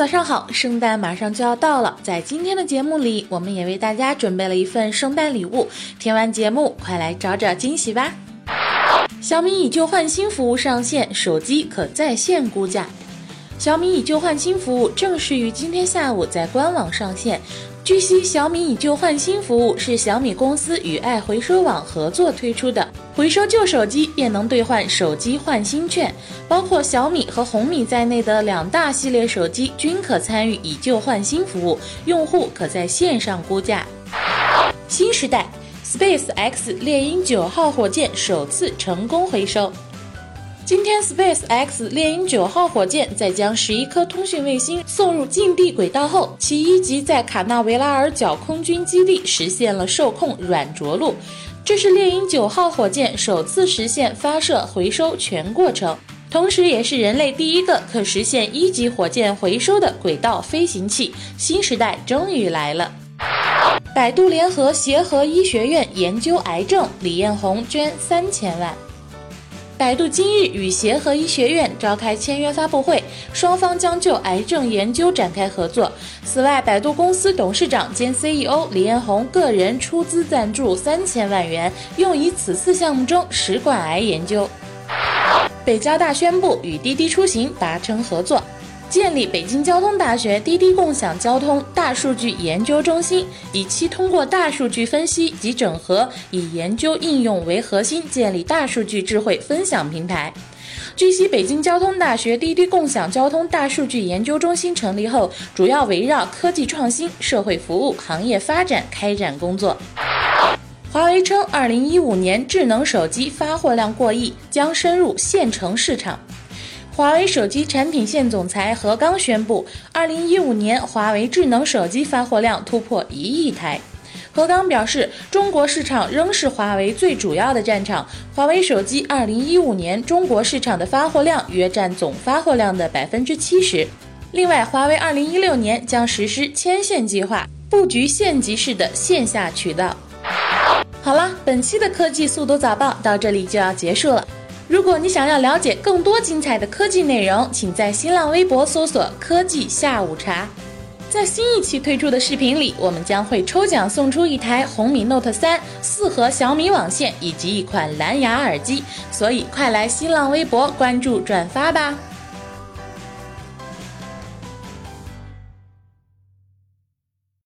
早上好，圣诞马上就要到了，在今天的节目里，我们也为大家准备了一份圣诞礼物。听完节目，快来找找惊喜吧！小米以旧换新服务上线，手机可在线估价。小米以旧换新服务正式于今天下午在官网上线。据悉，小米以旧换新服务是小米公司与爱回收网合作推出的，回收旧手机便能兑换手机换新券，包括小米和红米在内的两大系列手机均可参与以旧换新服务，用户可在线上估价。新时代，Space X 猎鹰九号火箭首次成功回收。今天，Space X 猎鹰九号火箭在将十一颗通讯卫星送入近地轨道后，其一级在卡纳维拉尔角空军基地实现了受控软着陆。这是猎鹰九号火箭首次实现发射回收全过程，同时也是人类第一个可实现一级火箭回收的轨道飞行器。新时代终于来了！百度联合协和医学院研究癌症，李彦宏捐三千万。百度今日与协和医学院召开签约发布会，双方将就癌症研究展开合作。此外，百度公司董事长兼 CEO 李彦宏个人出资赞助三千万元，用于此次项目中食管癌研究。北交大宣布与滴滴出行达成合作。建立北京交通大学滴滴共享交通大数据研究中心，以期通过大数据分析及整合，以研究应用为核心，建立大数据智慧分享平台。据悉，北京交通大学滴滴共享交通大数据研究中心成立后，主要围绕科技创新、社会服务、行业发展开展工作。华为称，二零一五年智能手机发货量过亿，将深入县城市场。华为手机产品线总裁何刚宣布，二零一五年华为智能手机发货量突破一亿台。何刚表示，中国市场仍是华为最主要的战场。华为手机二零一五年中国市场的发货量约占总发货量的百分之七十。另外，华为二零一六年将实施千线计划，布局县级市的线下渠道。好了，本期的科技速度早报到这里就要结束了。如果你想要了解更多精彩的科技内容，请在新浪微博搜索“科技下午茶”。在新一期推出的视频里，我们将会抽奖送出一台红米 Note 三四核小米网线以及一款蓝牙耳机，所以快来新浪微博关注转发吧！